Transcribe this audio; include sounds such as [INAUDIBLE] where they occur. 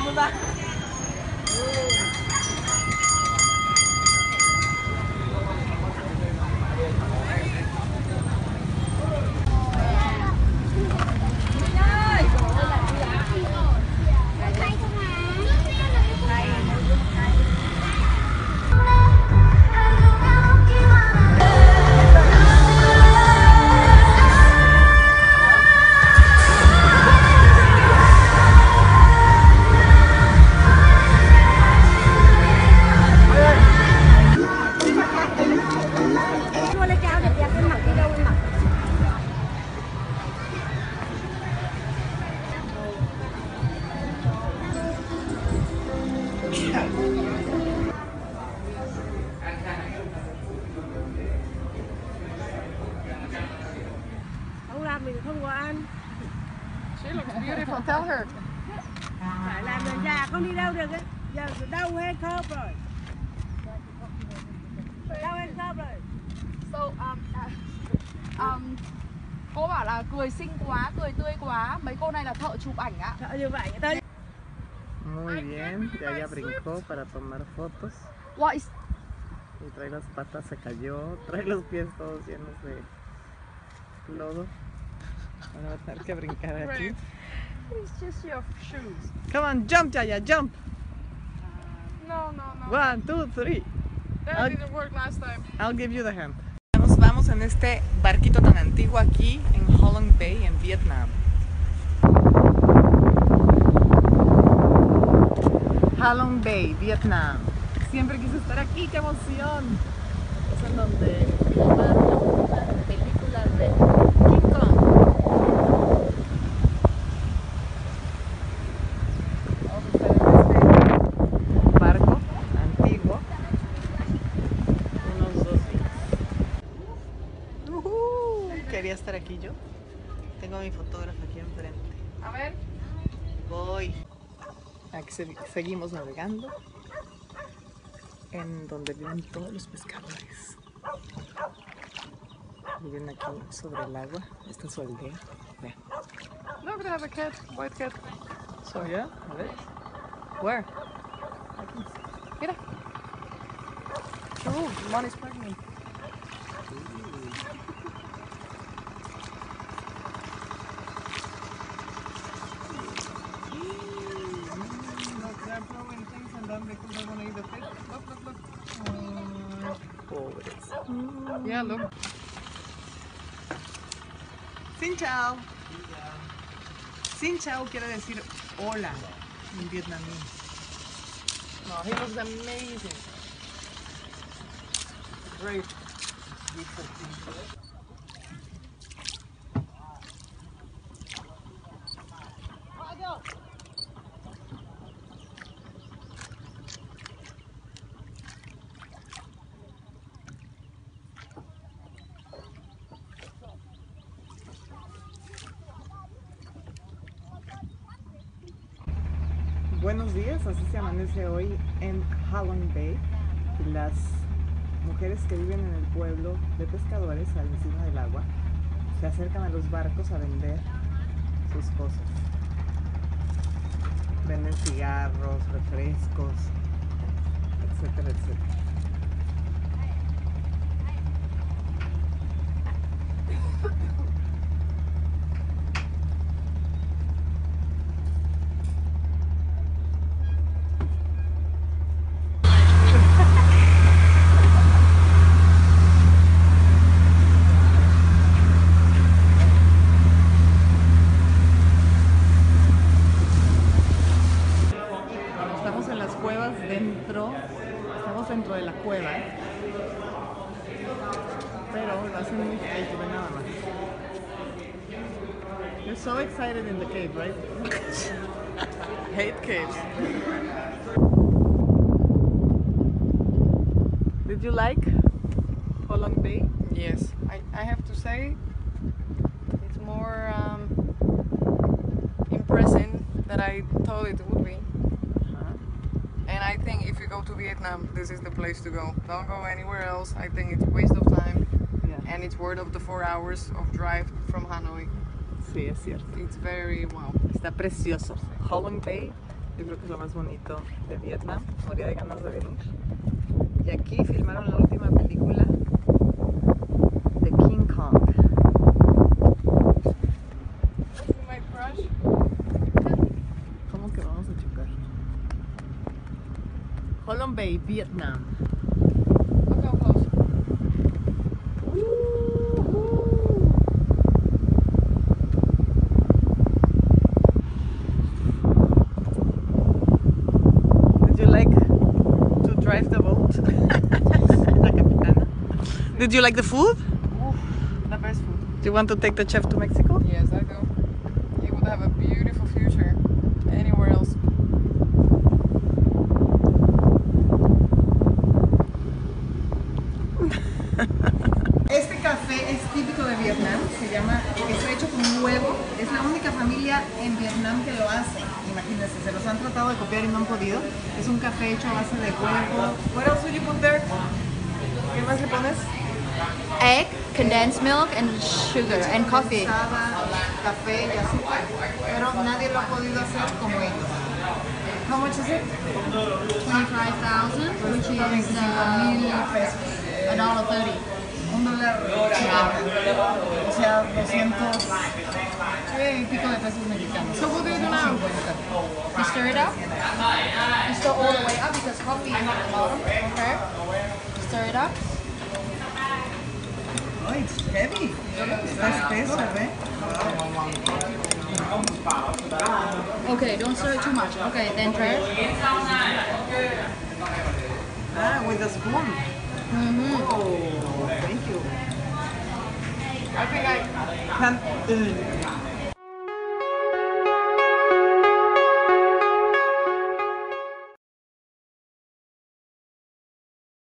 mudar. Mình không có ăn She looks beautiful. Tell her. phải làm người già không đi đâu được ấy giờ đau hết khớp rồi đau hết khớp rồi So, um, um, cô bảo là cười xinh quá, cười tươi quá. Mấy cô này là thợ chụp ảnh ạ. sợ như vậy tới Muy bien, ya ya brincó para tomar fotos. What is Y trae las patas, se cayó, trae los pies todos llenos de lodo. Ahora va a tener que brincar aquí. It's just your shoes. Come on, jump, Yaya, jump! No, no, no. One, two, three. That didn't work last time. I'll give you the hand. Nos vamos en este barquito tan antiguo aquí en Holland Bay, en Vietnam. Halong Bay, Vietnam. Siempre quise estar aquí, qué emoción. Es en donde filmaron la película de King Kong. Vamos a estar en este barco antiguo unos dos días. Ujú, Quería estar aquí yo. Tengo a mi fotógrafo aquí enfrente. A ver. Voy. Aquí se- seguimos navegando. En donde viven todos los pescadores. Viven aquí sobre el agua. Esta es su aldea. Vean. Look, they have a cat. White cat. So, yeah, a ver. Where? Mira. Oh, one is pregnant. Look, throwing things eat the fish. Look, look, look. Pobres. Yeah, look. Xin chào. Xin chào quiere decir hola en vietnamés. No, he looks amazing. Great. Buenos días, así se amanece hoy en Halong Bay. Las mujeres que viven en el pueblo de pescadores al encima del agua se acercan a los barcos a vender sus cosas. Venden cigarros, refrescos, etcétera, etcétera. You're so excited in the cave, right? [LAUGHS] Hate caves. Did you like Holland Bay? Yes, I, I have to say it's more um, impressive than I thought it would be. Huh? And I think if you go to Vietnam, this is the place to go. Don't go anywhere else. I think it's a waste of time. And it's worth of the four hours of drive from Hanoi. Sí, es cierto. It's very wow. Está precioso. Holland Bay, yo creo que es lo más bonito de Vietnam. Moría de ganas de venir. Y aquí filmaron la última película de King Kong. My crush. ¿Cómo que vamos a chocar? Holland Bay, Vietnam. drive the boat. Did you like the food? Oof, the best food. Do you want to take the chef to Mexico? Yes, I do. He would have a beautiful future anywhere else. [LAUGHS] Este café es típico de Vietnam, se llama, está hecho con huevo, es la única familia en Vietnam que lo hace. Tratado de copiar y no han podido. Es un café hecho a base de huevo. What else would you put there? ¿Qué más le pones? Egg, condensed milk, and sugar, and coffee. Café y azúcar. Pero nadie lo ha podido hacer como ellos. How much is it? 25,000, which is mil uh, pesos. a dollar thirty. Un dólar setenta. 200 y pico de pesos mexicanos. So what do you do now? You stir it up. You stir all the way up because coffee is at the bottom. Okay. Stir it up. Oh, it's heavy. Está espeso, ¿eh? Okay, don't stir it too much. Okay, then try it. Ah, with a spoon. Mm-hmm. Oh, 嗯